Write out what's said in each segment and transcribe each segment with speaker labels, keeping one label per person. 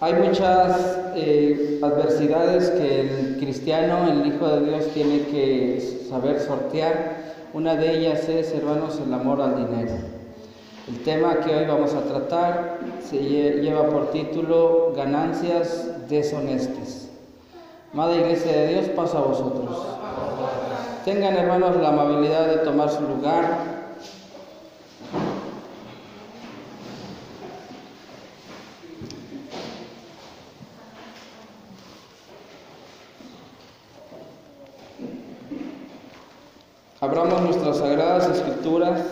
Speaker 1: Hay muchas eh, adversidades que el cristiano, el Hijo de Dios, tiene que saber sortear. Una de ellas es, hermanos, el amor al dinero. El tema que hoy vamos a tratar se lleva por título Ganancias deshonestas. Madre Iglesia de Dios, paso a vosotros. Tengan, hermanos, la amabilidad de tomar su lugar. Abramos nuestras sagradas escrituras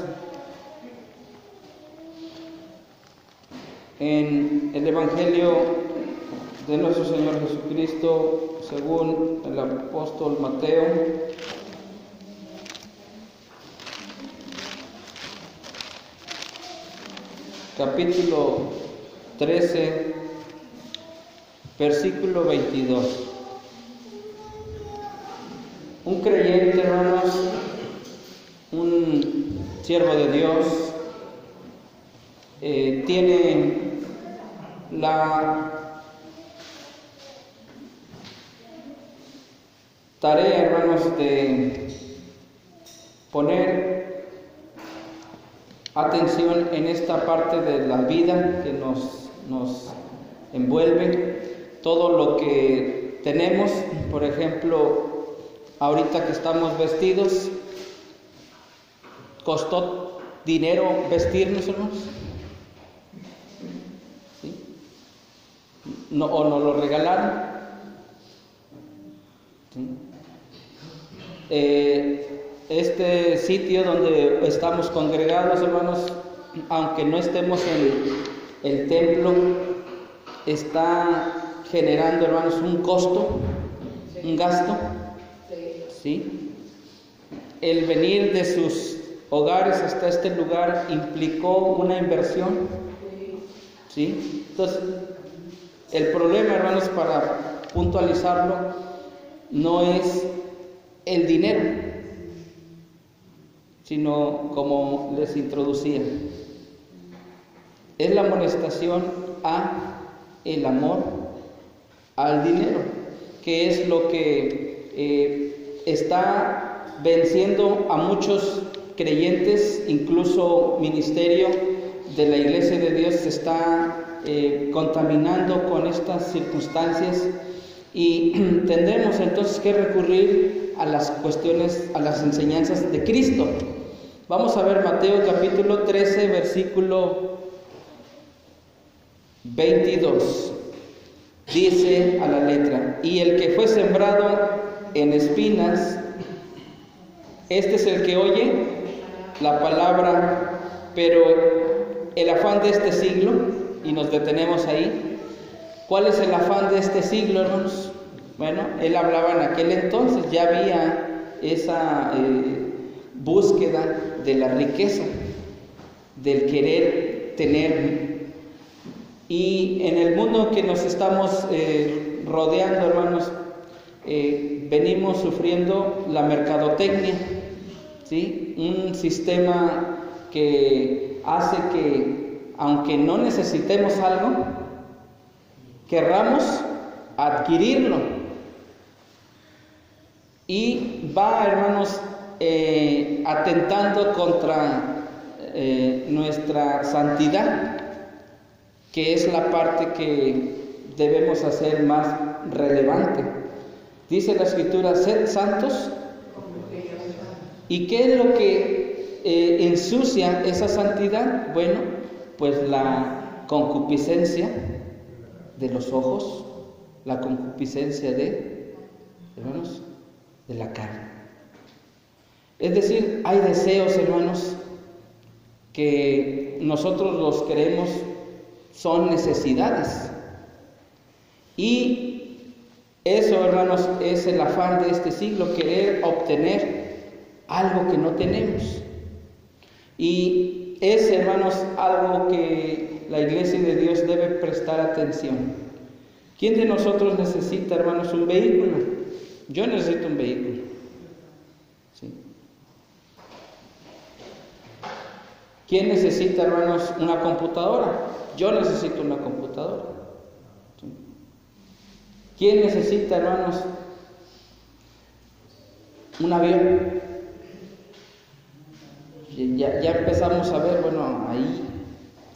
Speaker 1: en el Evangelio de nuestro Señor Jesucristo según el apóstol Mateo. Capítulo 13, versículo 22. Siervo de Dios, eh, tiene la tarea, hermanos, de poner atención en esta parte de la vida que nos, nos envuelve, todo lo que tenemos, por ejemplo, ahorita que estamos vestidos, ¿Costó dinero vestirnos, hermanos? ¿Sí? No, ¿O nos lo regalaron? Eh, este sitio donde estamos congregados, hermanos, aunque no estemos en el templo, está generando, hermanos, un costo, un gasto. ¿Sí? El venir de sus hogares hasta este lugar implicó una inversión. ¿Sí? Entonces, el problema, hermanos, para puntualizarlo, no es el dinero, sino como les introducía, es la amonestación a el amor al dinero, que es lo que eh, está venciendo a muchos creyentes, incluso ministerio de la Iglesia de Dios se está eh, contaminando con estas circunstancias y tendremos entonces que recurrir a las cuestiones, a las enseñanzas de Cristo. Vamos a ver Mateo capítulo 13, versículo 22. Dice a la letra, y el que fue sembrado en espinas, este es el que oye la palabra, pero el afán de este siglo, y nos detenemos ahí, ¿cuál es el afán de este siglo, hermanos? Bueno, él hablaba en aquel entonces, ya había esa eh, búsqueda de la riqueza, del querer tener. Y en el mundo que nos estamos eh, rodeando, hermanos, eh, venimos sufriendo la mercadotecnia, un sistema que hace que, aunque no necesitemos algo, querramos adquirirlo. Y va, hermanos, eh, atentando contra eh, nuestra santidad, que es la parte que debemos hacer más relevante. Dice la escritura, sed santos ¿Y qué es lo que eh, ensucia esa santidad? Bueno, pues la concupiscencia de los ojos, la concupiscencia de, hermanos, de la carne. Es decir, hay deseos, hermanos, que nosotros los queremos, son necesidades. Y eso, hermanos, es el afán de este siglo, querer obtener algo que no tenemos. Y es, hermanos, algo que la iglesia de Dios debe prestar atención. ¿Quién de nosotros necesita, hermanos, un vehículo? Yo necesito un vehículo. ¿Quién necesita, hermanos, una computadora? Yo necesito una computadora. ¿Quién necesita, hermanos, un avión? Ya, ya empezamos a ver, bueno, ahí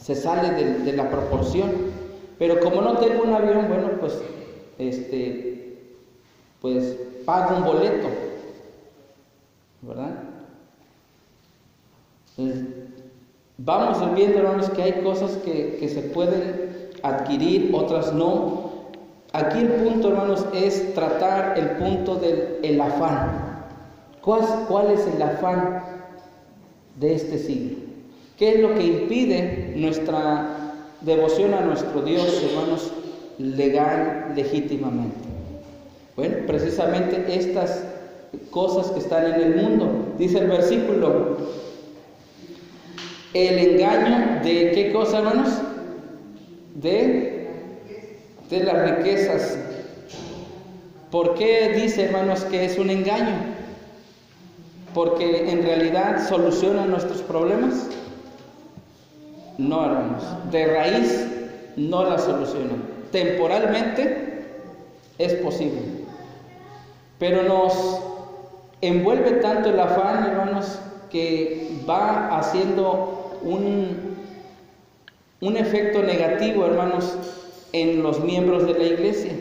Speaker 1: se sale de, la proporción. Pero como no tengo un avión, bueno, pues, este, pues pago un boleto, ¿verdad? Vamos viendo, hermanos, que hay cosas que, que se pueden adquirir, otras no. Aquí el punto, hermanos, es tratar el punto del el afán. ¿Cuál, ¿Cuál es el afán de este siglo? ¿Qué es lo que impide nuestra devoción a nuestro Dios, hermanos, legal, legítimamente? Bueno, precisamente estas cosas que están en el mundo. Dice el versículo, el engaño de qué cosa, hermanos? De, de las riquezas. ¿Por qué dice, hermanos, que es un engaño? Porque en realidad soluciona nuestros problemas. No, hermanos. De raíz no la solucionan. Temporalmente es posible. Pero nos envuelve tanto el afán, hermanos, que va haciendo un, un efecto negativo, hermanos, en los miembros de la iglesia.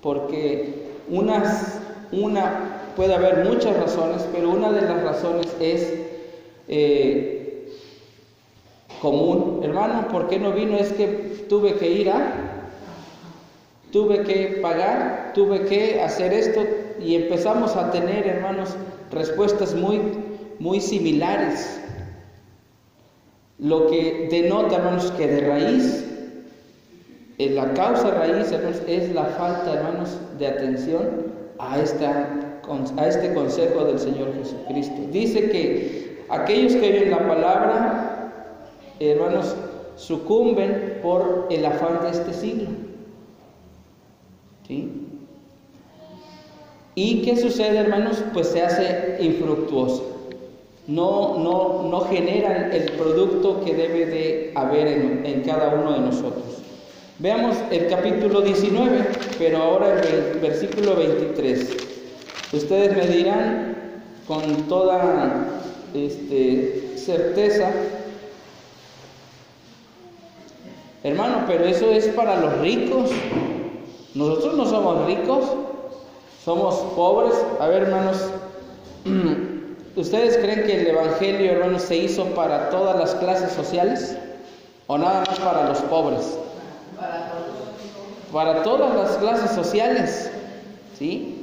Speaker 1: Porque unas, una, puede haber muchas razones, pero una de las razones es eh, común. Hermano, ¿por qué no vino? Es que tuve que ir a, tuve que pagar, tuve que hacer esto y empezamos a tener, hermanos, respuestas muy, muy similares. Lo que denota, hermanos, que de raíz, la causa raíz, hermanos, es la falta, hermanos, de atención a, esta, a este consejo del Señor Jesucristo. Dice que aquellos que oyen la palabra hermanos, sucumben por el afán de este siglo. ¿Sí? ¿Y qué sucede, hermanos? Pues se hace infructuoso. No, no, no generan el producto que debe de haber en, en cada uno de nosotros. Veamos el capítulo 19, pero ahora el versículo 23. Ustedes me dirán con toda este, certeza Hermano, pero eso es para los ricos. Nosotros no somos ricos, somos pobres. A ver, hermanos, ¿ustedes creen que el Evangelio, hermanos, se hizo para todas las clases sociales? ¿O nada más para los pobres? Para todas las clases sociales. ¿Sí?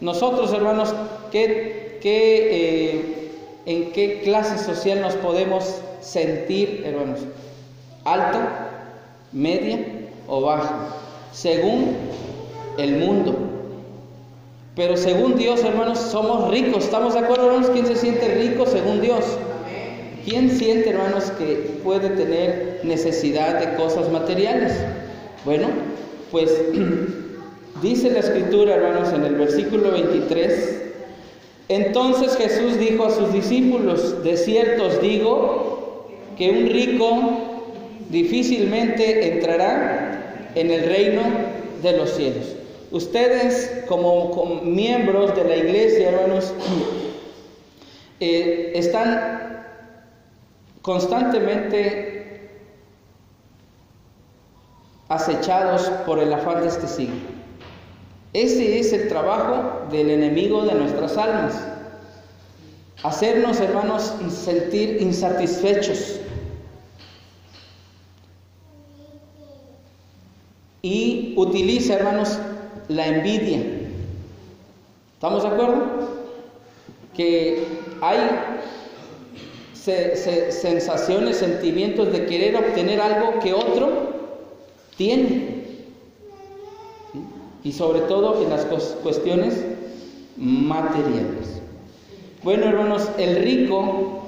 Speaker 1: Nosotros, hermanos, ¿qué, qué, eh, ¿en qué clase social nos podemos sentir, hermanos? ¿Alta? media o baja, según el mundo. Pero según Dios, hermanos, somos ricos. ¿Estamos de acuerdo, hermanos? ¿Quién se siente rico según Dios? ¿Quién siente, hermanos, que puede tener necesidad de cosas materiales? Bueno, pues dice la escritura, hermanos, en el versículo 23, entonces Jesús dijo a sus discípulos, de cierto os digo que un rico difícilmente entrará en el reino de los cielos. Ustedes como, miembros de la iglesia, hermanos, eh, están constantemente acechados por el afán de este siglo. Ese es el trabajo del enemigo de nuestras almas. Hacernos, hermanos, sentir insatisfechos, y utiliza, hermanos, la envidia. ¿Estamos de acuerdo? Que hay sensaciones, sentimientos de querer obtener algo que otro tiene. Y sobre todo en las cuestiones materiales. Bueno, hermanos, el rico,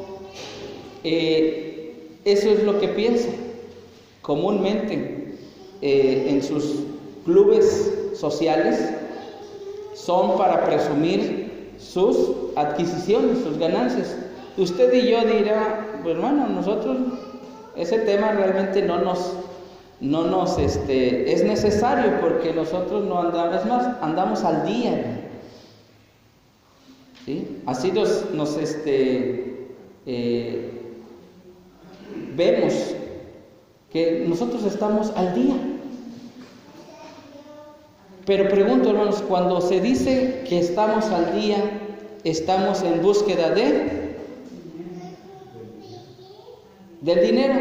Speaker 1: eh, eso es lo que piensa comúnmente eh, en sus clubes sociales son para presumir sus adquisiciones, sus ganancias. Usted y yo dirá, pues, hermano, nosotros ese tema realmente no nos, no nos este, es necesario porque nosotros no andamos, más, andamos al día. ¿sí? Así nos, nos este, eh, vemos que nosotros estamos al día. Pero pregunto, hermanos, cuando se dice que estamos al día, estamos en búsqueda de del dinero.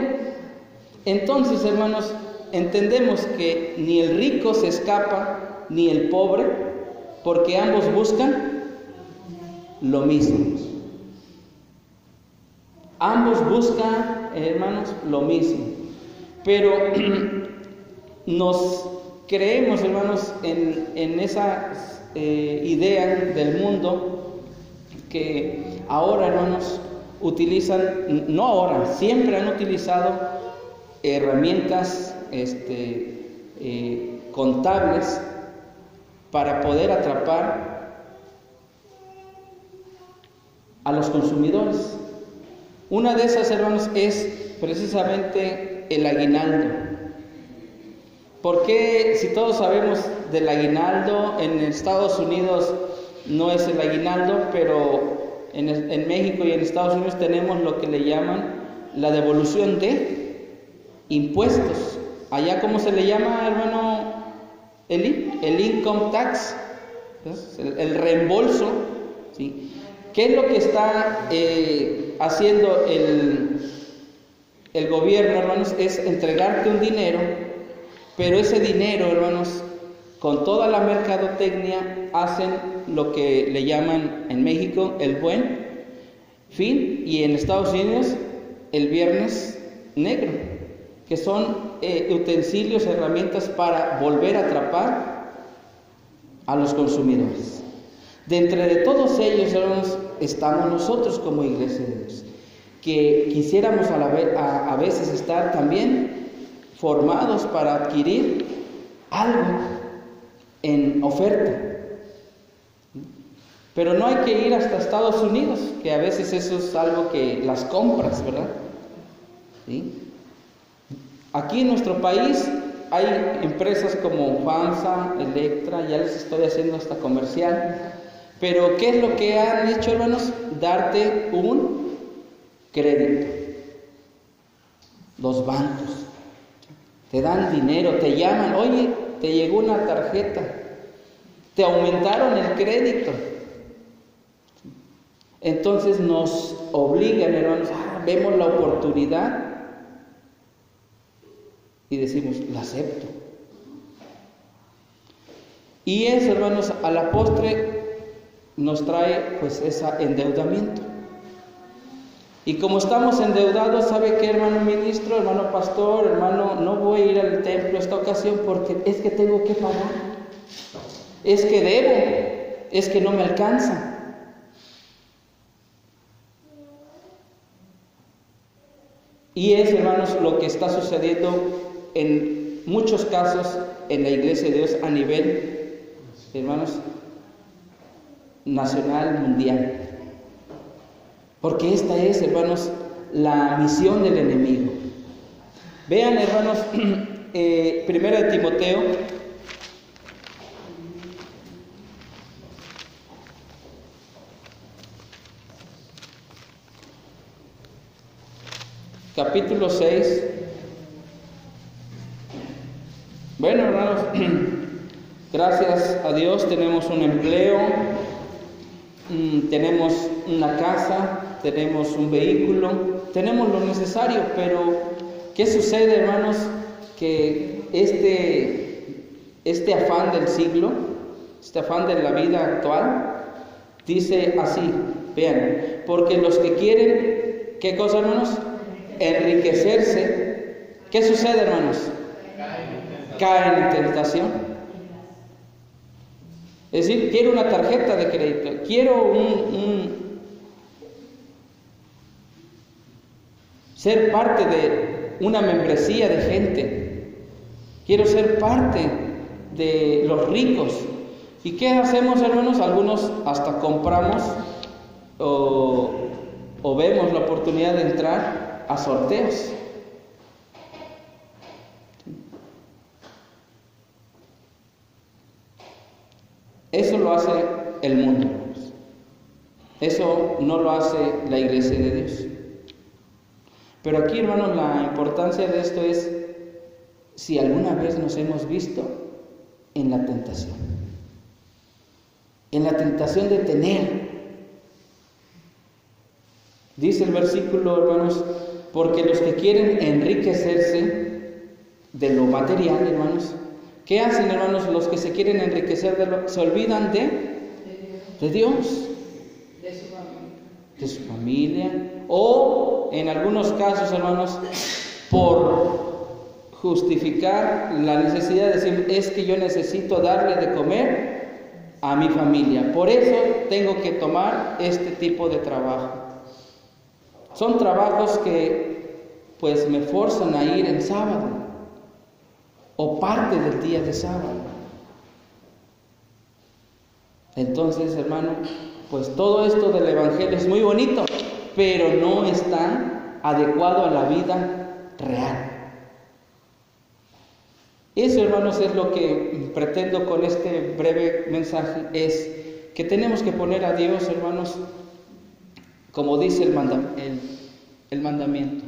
Speaker 1: Entonces, hermanos, entendemos que ni el rico se escapa, ni el pobre, porque ambos buscan lo mismo. Ambos buscan, hermanos, lo mismo. Pero nos creemos, hermanos, en, esa eh, idea del mundo que ahora, hermanos, utilizan, no ahora, siempre han utilizado herramientas este, eh, contables para poder atrapar a los consumidores. Una de esas, hermanos, es precisamente el aguinaldo. porque si todos sabemos del aguinaldo, en Estados Unidos no es el aguinaldo, pero en, México y en Estados Unidos tenemos lo que le llaman la devolución de impuestos. Allá, ¿cómo se le llama, hermano? El income tax, el, reembolso. ¿sí? ¿Qué es lo que está eh, haciendo el, el gobierno, hermanos? Es entregarte un dinero, pero ese dinero, hermanos, con toda la mercadotecnia hacen lo que le llaman en México el buen fin y en Estados Unidos el viernes negro, que son eh, utensilios, herramientas para volver a atrapar a los consumidores. De entre de todos ellos, estamos nosotros como iglesia de Dios, que quisiéramos a, a veces estar también formados para adquirir algo en oferta. Pero no hay que ir hasta Estados Unidos, que a veces eso es algo que las compras, ¿verdad? Aquí en nuestro país hay empresas como FAMSA, Electra, ya les estoy haciendo hasta comercial. Pero ¿qué es lo que han hecho, hermanos? Darte un crédito. Los bancos te dan dinero, te llaman, oye, te llegó una tarjeta, te aumentaron el crédito. Entonces nos obligan, hermanos, ah, vemos la oportunidad y decimos, la acepto. Y eso, hermanos, a la postre nos trae pues ese endeudamiento. Y como estamos endeudados, ¿sabe qué, hermano ministro, hermano pastor, hermano? No voy a ir al templo esta ocasión porque es que tengo que pagar. Es que debo. Es que no me alcanza. Y es, hermanos, lo que está sucediendo en muchos casos en la iglesia de Dios a nivel, hermanos, nacional, mundial. Porque esta es, hermanos, la misión del enemigo. Vean, hermanos, eh, primera de Timoteo. Capítulo 6. Bueno, hermanos, gracias a Dios tenemos un empleo, mm, tenemos una casa, tenemos un vehículo, tenemos lo necesario, pero ¿qué sucede, hermanos? Que este, este afán del siglo, este afán de la vida actual, dice así, vean, porque los que quieren, ¿qué cosa, hermanos? Enriquecerse, ¿qué sucede, hermanos? Caen en tentación. Es decir, quiero una tarjeta de crédito, quiero un ser parte de una membresía de gente. Quiero ser parte de los ricos. ¿Y qué hacemos, hermanos? Algunos hasta compramos o, vemos la oportunidad de entrar a sorteos. Eso lo hace el mundo. Eso no lo hace la iglesia de Dios. Pero aquí, hermanos, la importancia de esto es si alguna vez nos hemos visto en la tentación. En la tentación de tener. Dice el versículo, hermanos, porque los que quieren enriquecerse de lo material, hermanos, ¿qué hacen, hermanos? Los que se quieren enriquecer de lo, se olvidan de, de Dios, de su familia, o en algunos casos, hermanos, por justificar la necesidad de decir, es que yo necesito darle de comer a mi familia, por eso tengo que tomar este tipo de trabajo. Son trabajos que pues me forzan a ir en sábado o parte del día de sábado. Entonces, hermano, pues todo esto del Evangelio es muy bonito, pero no está adecuado a la vida real. Eso, hermanos, es lo que pretendo con este breve mensaje, es que tenemos que poner a Dios, hermanos, como dice el, el mandamiento.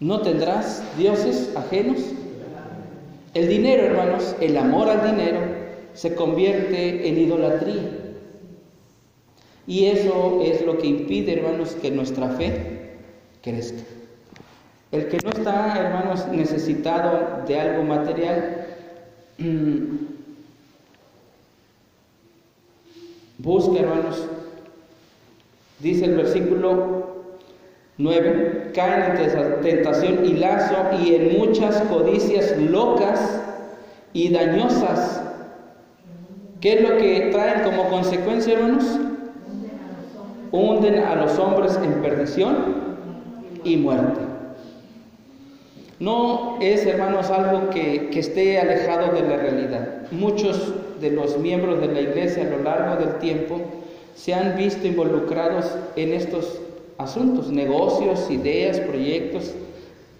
Speaker 1: No tendrás dioses ajenos. El dinero, hermanos, el amor al dinero se convierte en idolatría. Y eso es lo que impide, hermanos, que nuestra fe crezca. El que no está, hermanos, necesitado de algo material, busca, hermanos, dice el versículo 9, caen en tentación y lazo y en muchas codicias locas y dañosas. ¿Qué es lo que traen como consecuencia, hermanos? hunden a los hombres en perdición y muerte. No es, hermanos, algo que, esté alejado de la realidad. Muchos de los miembros de la iglesia a lo largo del tiempo se han visto involucrados en estos asuntos, negocios, ideas, proyectos,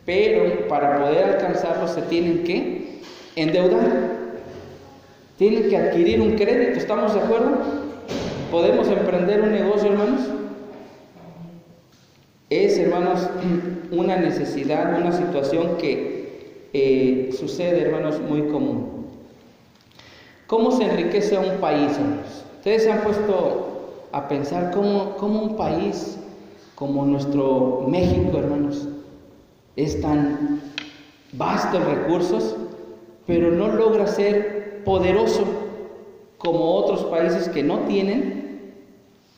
Speaker 1: pero para poder alcanzarlos se tienen que endeudar, tienen que adquirir un crédito, ¿estamos de acuerdo? ¿Podemos emprender un negocio, hermanos? Es, hermanos, una necesidad, una situación que eh, sucede, hermanos, muy común. ¿Cómo se enriquece un país, hermanos? Ustedes se han puesto a pensar cómo, cómo un país como nuestro México, hermanos, es tan vasto en recursos, pero no logra ser poderoso como otros países que no tienen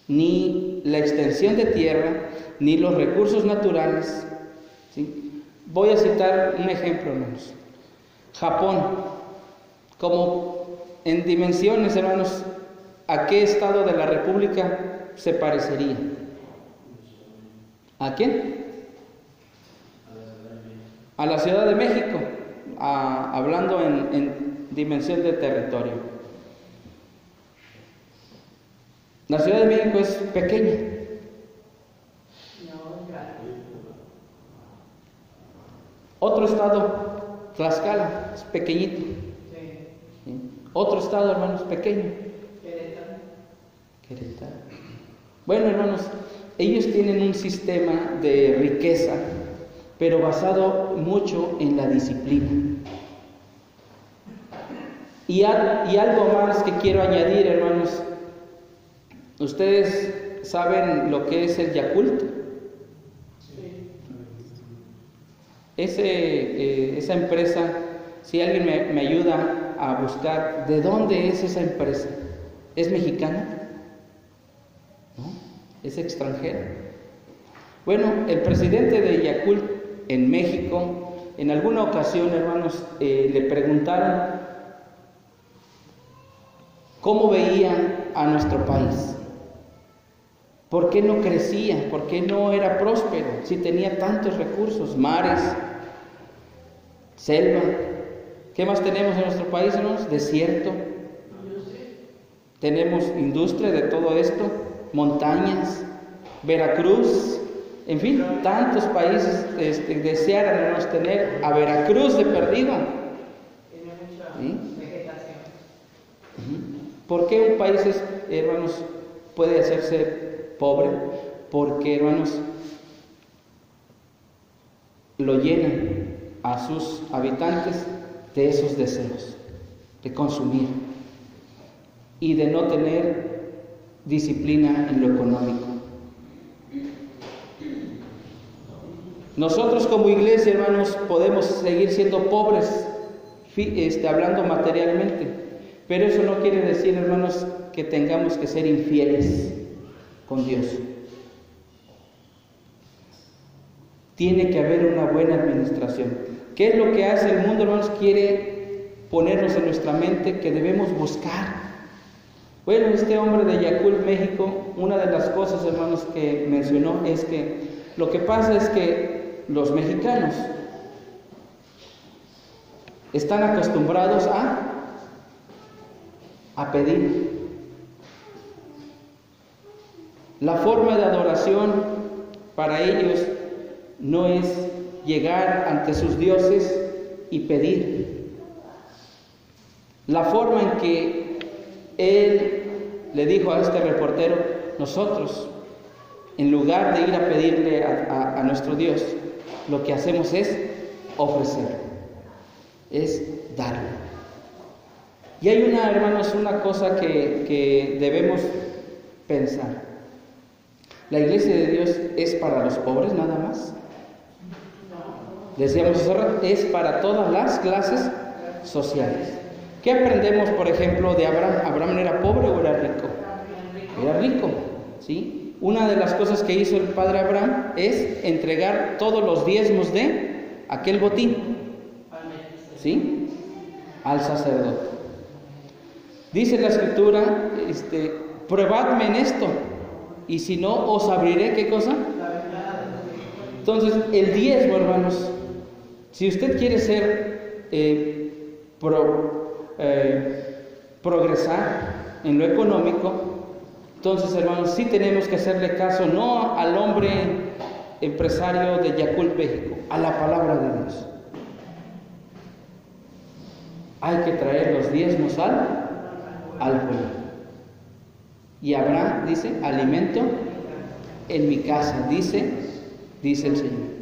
Speaker 1: ni la extensión de tierra, ni los recursos naturales. Voy a citar un ejemplo, hermanos. Japón, como en dimensiones, hermanos, ¿a qué estado de la República se parecería? ¿A quién? A la Ciudad de México, hablando en dimensión de territorio. La Ciudad de México es pequeña. Otro estado, Tlaxcala, es pequeñito. Otro estado, hermanos, pequeño. Querétaro. Bueno, hermanos, ellos tienen un sistema de riqueza, pero basado mucho en la disciplina. Y, algo más que quiero añadir, hermanos, ¿Ustedes saben lo que es el Yakult? Ese, eh, esa empresa, si alguien me, ayuda a buscar de dónde es esa empresa, ¿es mexicana? ¿No? ¿Es extranjera? Bueno, el presidente de Yakult en México, en alguna ocasión, hermanos, eh, le preguntaron cómo veía a nuestro país. ¿Por qué no crecía? ¿Por qué no era próspero si tenía tantos recursos, mares, selva? ¿Qué más tenemos en nuestro país, hermanos? Desierto. Tenemos industria de todo esto, montañas, Veracruz, en fin, tantos países este, tener a Veracruz de perdido. ¿Por qué un país, hermanos, puede hacerse pobre? Porque, hermanos, lo llenan a sus habitantes de esos deseos, de consumir y de no tener disciplina en lo económico. Nosotros como iglesia, hermanos, podemos seguir siendo pobres, este, hablando materialmente, pero eso no quiere decir, hermanos, que tengamos que ser infieles con Dios. Tiene que haber una buena administración. ¿Qué es lo que hace el mundo, hermanos? Quiere ponernos en nuestra mente que debemos buscar. Bueno, este hombre de Yacul, México, una de las cosas, hermanos, que mencionó es que lo que pasa es que los mexicanos están acostumbrados a, a pedir. La forma de adoración para ellos no es llegar ante sus dioses y pedir. La forma en que él le dijo a este reportero, nosotros, en lugar de ir a pedirle a, nuestro Dios, lo que hacemos es ofrecer, es darle. Y hay una, hermanos, una cosa que, que debemos pensar. La iglesia de Dios es para los pobres nada más. Decíamos, es para todas las clases sociales. ¿Qué aprendemos, por ejemplo, de Abraham? ¿Abraham era pobre o era rico? Era rico, ¿sí? Una de las cosas que hizo el padre Abraham es entregar todos los diezmos de aquel botín, ¿sí? Al sacerdote. Dice la escritura, este, probadme en esto, y si no, os abriré, ¿qué cosa? Entonces, el diezmo, hermanos, si usted quiere ser, eh, eh, progresar en lo económico, entonces hermanos, sí tenemos que hacerle caso no al hombre empresario de Yacul, México, a la palabra de Dios. Hay que traer los diezmos al, al pueblo. Y habrá, dice, alimento en mi casa, dice, dice el Señor.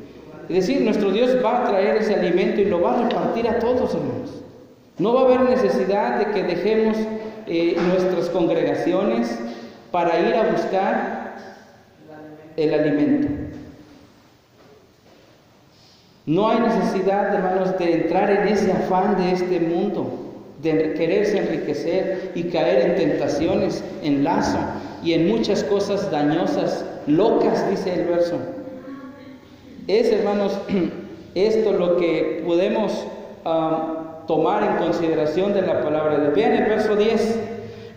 Speaker 1: Es decir, nuestro Dios va a traer ese alimento y lo va a repartir a todos, hermanos. No va a haber necesidad de que dejemos eh, nuestras congregaciones para ir a buscar el alimento. No hay necesidad, hermanos, de entrar en ese afán de este mundo, de quererse enriquecer y caer en tentaciones, en lazo y en muchas cosas dañosas, locas, dice el verso. Es, hermanos, esto lo que podemos tomar en consideración de la palabra de Vean el verso 10,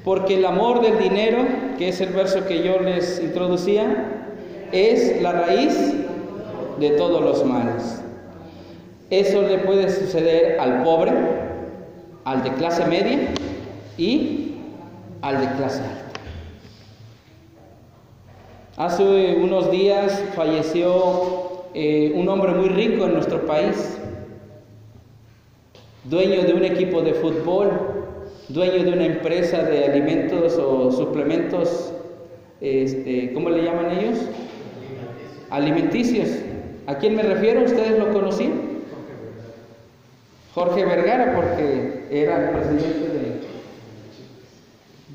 Speaker 1: porque el amor del dinero, que es el verso que yo les introducía, es la raíz de todos los males. Eso le puede suceder al pobre, al de clase media y al de clase alta. Hace unos días falleció eh, un hombre muy rico en nuestro país, dueño de un equipo de fútbol, dueño de una empresa de alimentos o suplementos, este, ¿cómo le llaman ellos? Alimenticios. ¿A quién me refiero? ¿Ustedes lo conocían? Jorge Vergara, porque era el presidente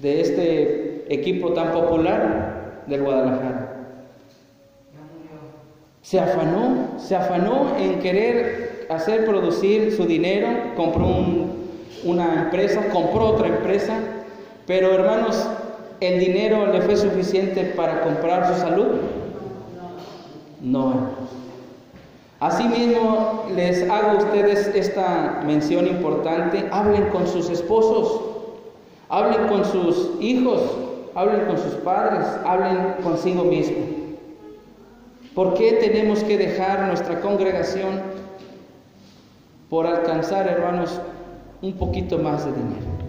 Speaker 1: de, de este equipo tan popular del Guadalajara. Se afanó, se afanó en querer hacer producir su dinero, compró una empresa, compró otra empresa, pero hermanos, ¿el dinero le fue suficiente para comprar su salud? No. Asimismo, les hago a ustedes esta mención importante, hablen con sus esposos, hablen con sus hijos, hablen con sus padres, hablen consigo mismos. ¿Por qué tenemos que dejar nuestra congregación por alcanzar, hermanos, un poquito más de dinero?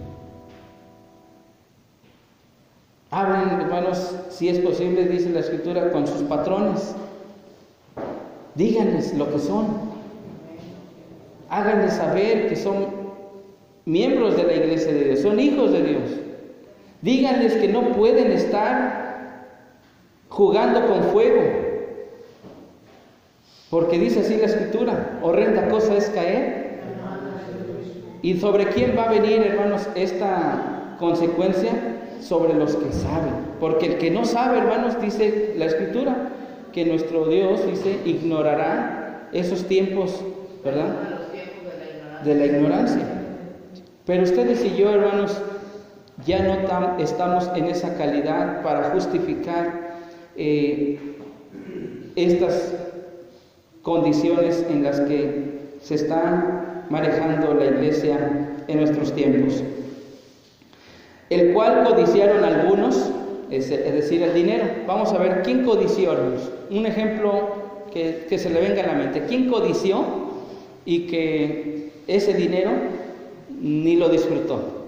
Speaker 1: Hablen, hermanos, si es posible, dice la escritura, con sus patrones. Díganles lo que son. Háganles saber que son miembros de la iglesia de Dios, son hijos de Dios. Díganles que no pueden estar jugando con fuego. Porque dice así la escritura, horrenda cosa es caer. ¿Y sobre quién va a venir, hermanos, esta consecuencia? Sobre los que saben. Porque el que no sabe, hermanos, dice la escritura, que nuestro Dios, dice, ignorará esos tiempos, ¿verdad? De la ignorancia. Pero ustedes y yo, hermanos, ya no estamos en esa calidad para justificar eh, estas condiciones en las que se está manejando la iglesia en nuestros tiempos. El cual codiciaron algunos, es, decir, el dinero. Vamos a ver, ¿quién codició? Un ejemplo que, que se le venga a la mente. ¿Quién codició y que ese dinero ni lo disfrutó?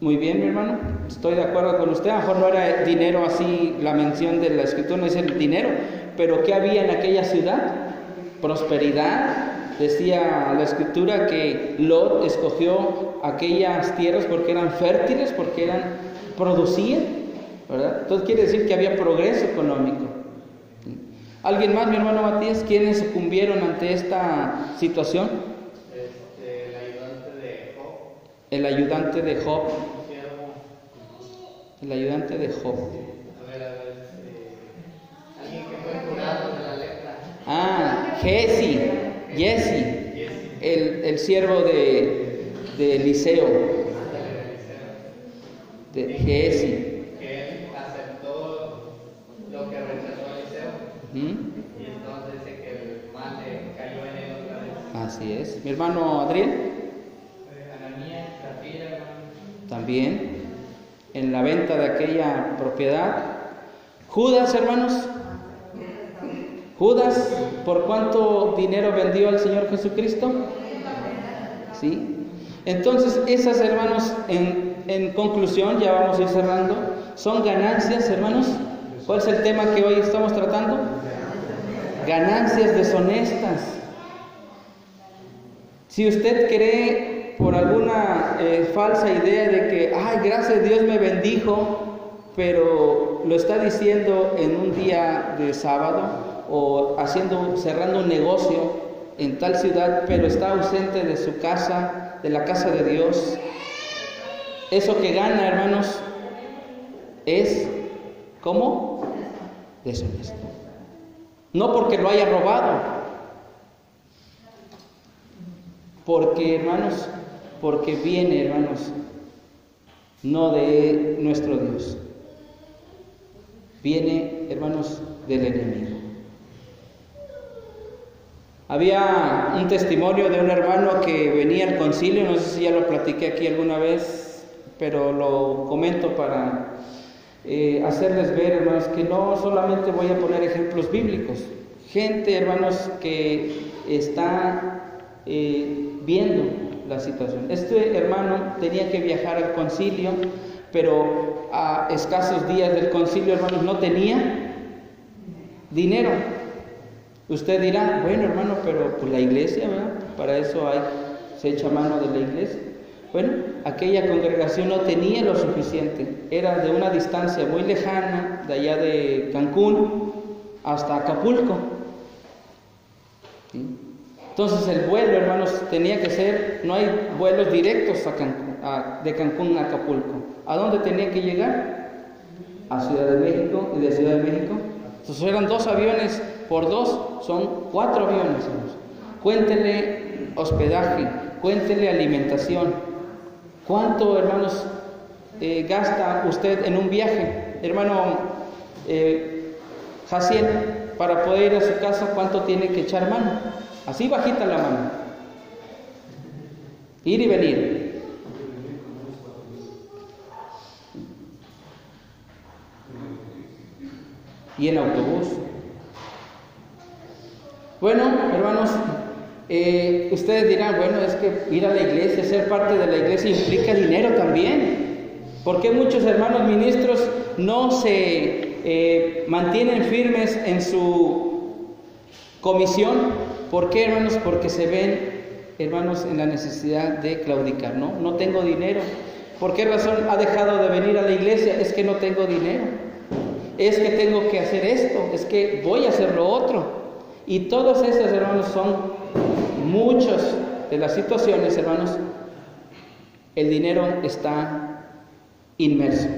Speaker 1: Muy bien, mi hermano, estoy de acuerdo con usted. A lo mejor no era dinero así, la mención de la escritura no es el dinero, pero ¿qué había en aquella ciudad? Prosperidad. Decía la escritura que Lot escogió aquellas tierras porque eran fértiles, porque eran producían, ¿verdad? Entonces quiere decir que había progreso económico. ¿Alguien más, mi hermano Matías? ¿Quiénes sucumbieron ante esta situación? El ayudante de Job. El ayudante de Job. Ah, Jesse. Jesse. El, el siervo de, de Eliseo. De Jesse. Así es. Mi hermano Adrián. También en la venta de aquella propiedad. Judas, hermanos, Judas, ¿por cuánto dinero vendió al Señor Jesucristo? ¿Sí? Entonces, esas, hermanos, en, en conclusión, ya vamos a ir cerrando, son ganancias, hermanos. ¿Cuál es el tema que hoy estamos tratando? Ganancias deshonestas. Si usted cree por alguna eh, falsa idea de que, ay, gracias Dios me bendijo, pero lo está diciendo en un día de sábado o haciendo, cerrando un negocio en tal ciudad, pero está ausente de su casa, de la casa de Dios. Eso que gana, hermanos, es, ¿cómo? Deshonesto. No porque lo haya robado, porque, hermanos, porque viene, hermanos, no de nuestro Dios, viene, hermanos, del enemigo. Había un testimonio de un hermano que venía al concilio, no sé si ya lo platiqué aquí alguna vez, pero lo comento para eh, hacerles ver, hermanos, que no solamente voy a poner ejemplos bíblicos, gente, hermanos, que está eh, viendo la situación. Este hermano tenía que viajar al concilio, pero a escasos días del concilio, hermanos, no tenía dinero. Usted dirá, bueno hermano, pero pues la iglesia, ¿verdad? Para eso se echa mano de la iglesia. Bueno, aquella congregación no tenía lo suficiente, era de una distancia muy lejana, de allá de Cancún hasta Acapulco. ¿Sí? Entonces el vuelo, hermanos, tenía que ser, no hay vuelos directos de Cancún a Acapulco. ¿A dónde tenía que llegar? A Ciudad de México y de Ciudad de México. Entonces eran dos aviones por dos, son cuatro aviones. Hermanos. Cuéntenle hospedaje, cuéntenle alimentación. ¿Cuánto, hermanos, eh, gasta usted en un viaje? Hermano eh, Jaciel, para poder ir a su casa, ¿cuánto tiene que echar mano? Así bajita la mano. Ir y venir. Y en autobús. Bueno, hermanos, Eh, ustedes dirán, bueno, es que ir a la iglesia, ser parte de la iglesia implica dinero también. ¿Por qué muchos hermanos ministros no se eh, mantienen firmes en su comisión? ¿Por qué, hermanos? Porque se ven, hermanos, en la necesidad de claudicar, ¿no? No tengo dinero. ¿Por qué razón ha dejado de venir a la iglesia? Es que no tengo dinero. Es que tengo que hacer esto. Es que voy a hacer lo otro. Y todos esos hermanos son muchas de las situaciones, hermanos, el dinero está inmerso.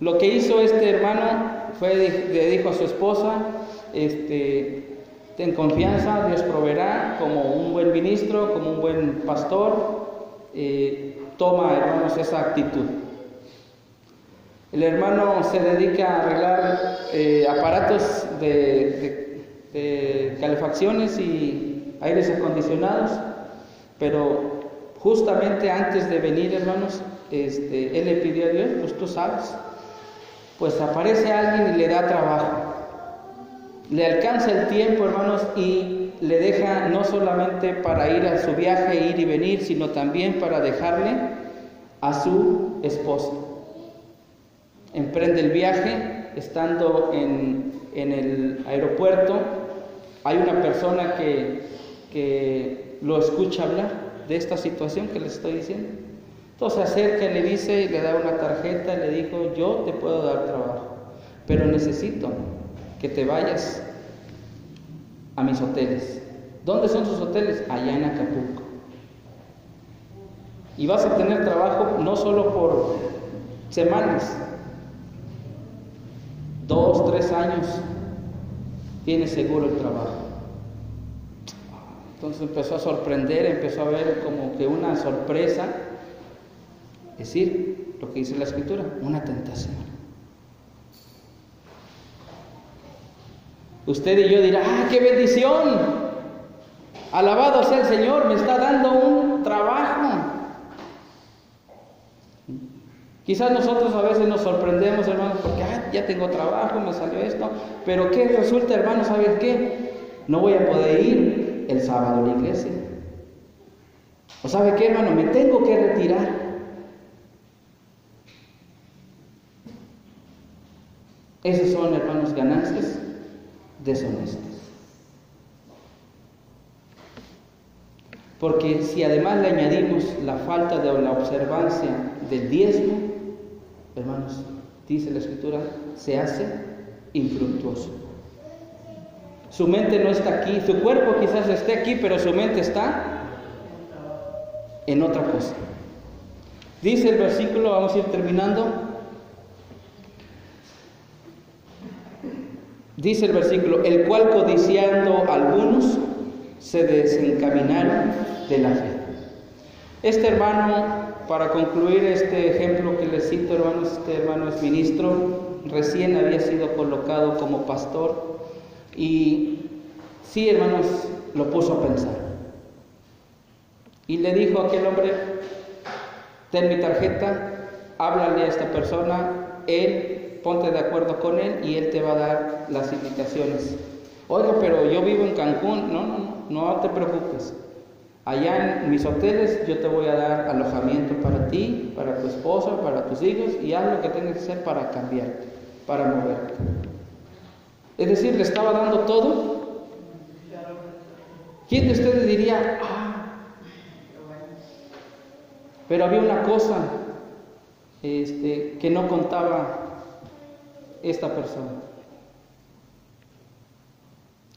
Speaker 1: Lo que hizo este hermano fue, le dijo a su esposa, este, ten confianza, Dios proveerá, como un buen ministro, como un buen pastor, eh, toma, hermanos, esa actitud. El hermano se dedica a arreglar eh, aparatos de calefacciones y aires acondicionados, pero justamente antes de venir, hermanos, este, él le pidió a Dios, pues tú sabes, pues aparece alguien y le da trabajo, le alcanza el tiempo, hermanos, y le deja no solamente para ir a su viaje, ir y venir, sino también para dejarle a su esposa. Emprende el viaje, estando en, en el aeropuerto, hay una persona que, que lo escucha hablar de esta situación que les estoy diciendo. Entonces acerca y le dice, le da una tarjeta, le dijo, yo te puedo dar trabajo, pero necesito que te vayas a mis hoteles. ¿Dónde son sus hoteles? Allá en Acapulco. Y vas a tener trabajo no solo por semanas, dos, tres años, tienes seguro el trabajo. Entonces empezó a sorprender, empezó a ver como que una sorpresa, es decir, lo que dice la escritura, una tentación. Usted y yo dirá, ¡ah, qué bendición! Alabado sea el Señor, me está dando un trabajo. Quizás nosotros a veces nos sorprendemos, hermanos, porque ah, ya tengo trabajo, me salió esto, pero ¿qué resulta, hermanos? ¿Saben qué? No voy a poder ir el sábado a la iglesia. ¿O sabe qué, hermano? Me tengo que retirar. Esas son, hermanos, ganancias deshonestas. Porque si además le añadimos la falta de la observancia del diezmo, hermanos, dice la escritura, se hace infructuoso. Su mente no está aquí, su cuerpo quizás esté aquí, pero su mente está en otra cosa. Dice el versículo, vamos a ir terminando. Dice el versículo, el cual codiciando algunos se desencaminaron de la fe. Este hermano para concluir este ejemplo que les cito, hermanos, este hermano es ministro, recién había sido colocado como pastor y sí, hermanos, lo puso a pensar. Y le dijo a aquel hombre, ten mi tarjeta, háblale a esta persona, él, ponte de acuerdo con él y él te va a dar las invitaciones. Oiga, pero yo vivo en Cancún, no, no, no, no te preocupes. Allá en mis hoteles yo te voy a dar alojamiento para ti, para tu esposa, para tus hijos y haz lo que tengas que hacer para cambiarte, para moverte. Es decir, le estaba dando todo. ¿Quién de ustedes diría, ah, pero había una cosa este, que no contaba esta persona.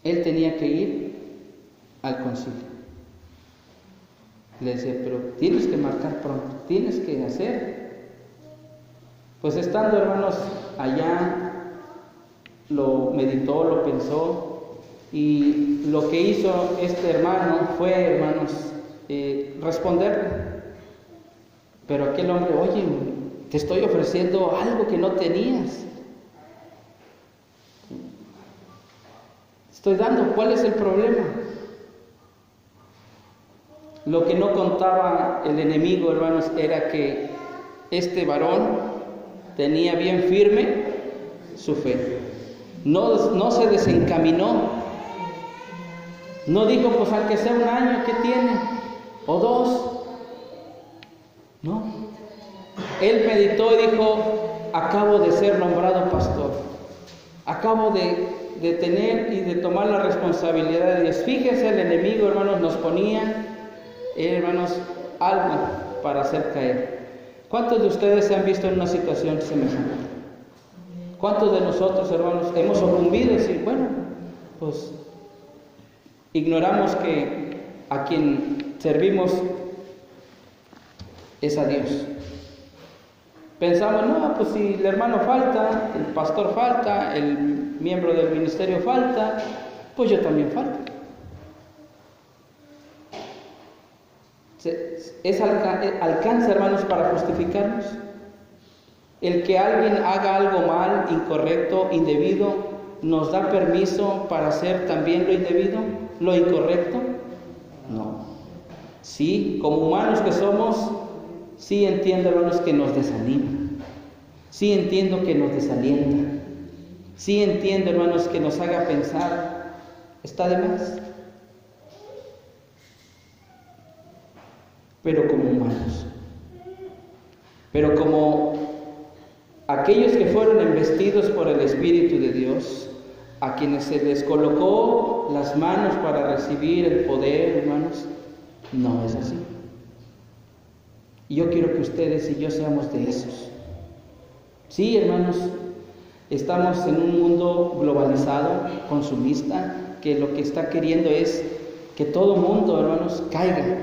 Speaker 1: Él tenía que ir al concilio. Le decía, pero tienes que marcar pronto, tienes que hacer. Pues estando, hermanos, allá, lo meditó, lo pensó, y lo que hizo este hermano fue, hermanos, eh, responderle. Pero aquel hombre, oye, te estoy ofreciendo algo que no tenías. Estoy dando, ¿cuál es el problema? Lo que no contaba el enemigo, hermanos, era que este varón tenía bien firme su fe. No, no se desencaminó. No dijo, pues aunque sea un año, ¿qué tiene? O dos. No. Él meditó y dijo, acabo de ser nombrado pastor. Acabo de, de tener y de tomar la responsabilidad de Dios. Fíjese, el enemigo, hermanos, nos ponía, hermanos, algo para hacer caer. ¿Cuántos de ustedes se han visto en una situación semejante? ¿Cuántos de nosotros, hermanos, hemos sucumbido y decir, bueno, pues ignoramos que a quien servimos es a Dios? Pensamos, no, pues si el hermano falta, el pastor falta, el miembro del ministerio falta, pues yo también falto. Es alcanza, hermanos, para justificarnos. El que alguien haga algo mal, incorrecto, indebido, ¿nos da permiso para hacer también lo indebido, lo incorrecto? No. Sí, como humanos que somos, sí entiendo, hermanos, que nos desanima. Sí entiendo que nos desalienta. Sí entiendo, hermanos, que nos haga pensar, está de más. Pero como humanos. Pero como aquellos que fueron investidos por el Espíritu de Dios, a quienes se les colocó las manos para recibir el poder, hermanos, no es así. Y yo quiero que ustedes y yo seamos de esos. Sí, hermanos, estamos en un mundo globalizado, consumista, que lo que está queriendo es que todo mundo, hermanos, caiga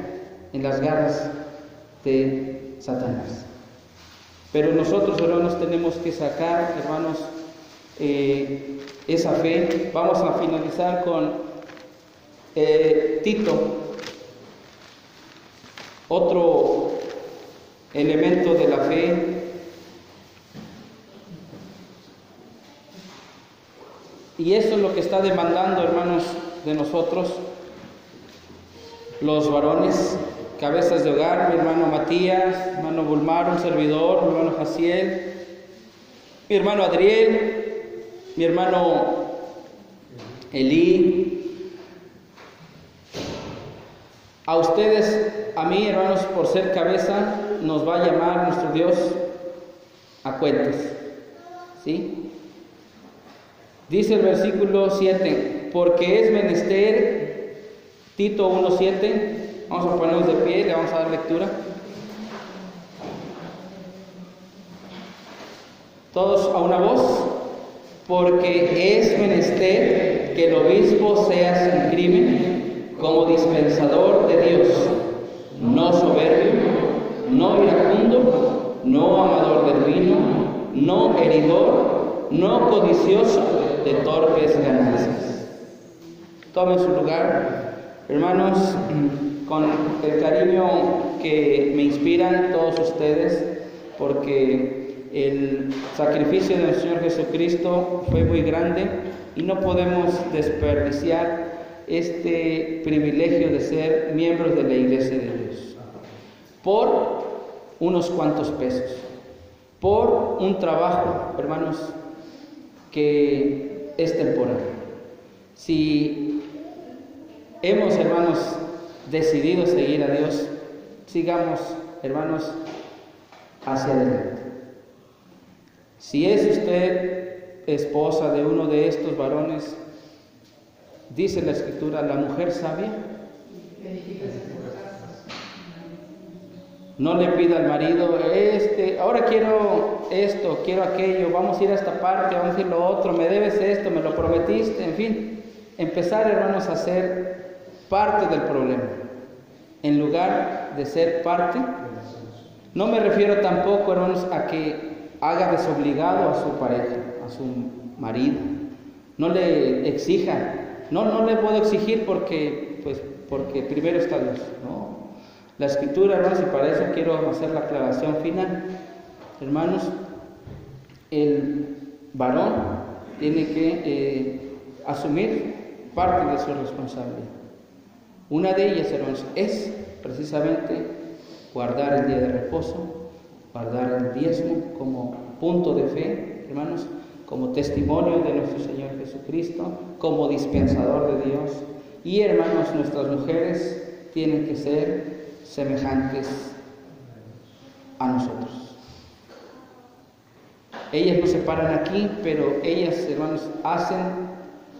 Speaker 1: en las garras de Satanás. Pero nosotros, hermanos, tenemos que sacar, hermanos, eh, esa fe. Vamos a finalizar con eh, Tito, otro elemento de la fe. Y eso es lo que está demandando, hermanos, de nosotros, los varones, cabezas de hogar, mi hermano Matías, mi hermano Bulmar, un servidor, mi hermano Jaciel, mi hermano Adriel, mi hermano Elí. A ustedes, a mí, hermanos, por ser cabeza, nos va a llamar nuestro Dios a cuentas. ¿Sí? Dice el versículo 7, porque es menester, Tito 1.7, Vamos a ponernos de pie le vamos a dar lectura. Todos a una voz, porque es menester que el obispo sea sin crimen, como dispensador de Dios, no soberbio, no iracundo, no amador del vino, no heridor, no codicioso de torpes ganancias. Tomen su lugar, hermanos con el cariño que me inspiran todos ustedes, porque el sacrificio de nuestro Señor Jesucristo fue muy grande y no podemos desperdiciar este privilegio de ser miembros de la iglesia de Dios por unos cuantos pesos, por un trabajo, hermanos, que es temporal. Si hemos, hermanos, decidido seguir a Dios, sigamos, hermanos, hacia adelante. Si es usted esposa de uno de estos varones, dice la escritura, la mujer sabia, no le pida al marido, este, ahora quiero esto, quiero aquello, vamos a ir a esta parte, vamos a ir a lo otro, me debes esto, me lo prometiste, en fin, empezar hermanos a ser parte del problema, en lugar de ser parte. No me refiero tampoco, hermanos, a que haga desobligado a su pareja, a su marido. No le exija, no, no le puedo exigir porque, pues, porque primero está Dios. No. La escritura, hermanos, y para eso quiero hacer la aclaración final. Hermanos, el varón tiene que eh, asumir parte de su responsabilidad. Una de ellas, hermanos, es precisamente guardar el día de reposo, guardar el diezmo como punto de fe, hermanos, como testimonio de nuestro Señor Jesucristo, como dispensador de Dios, Y hermanos, nuestras mujeres tienen que ser semejantes a nosotros. Ellas no se paran aquí, pero ellas, hermanos, hacen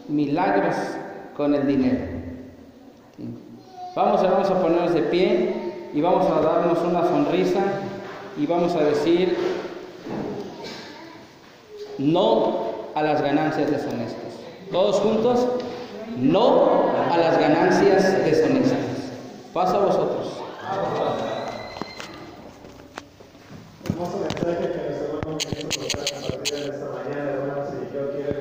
Speaker 1: milagros con el dinero. Vamos, vamos a ponernos de pie y vamos a darnos una sonrisa y vamos a decir no a las ganancias deshonestas. Todos juntos, no a las ganancias deshonestas. Paso a vosotros. Hermoso mensaje que nos hermano Jesús nos trae.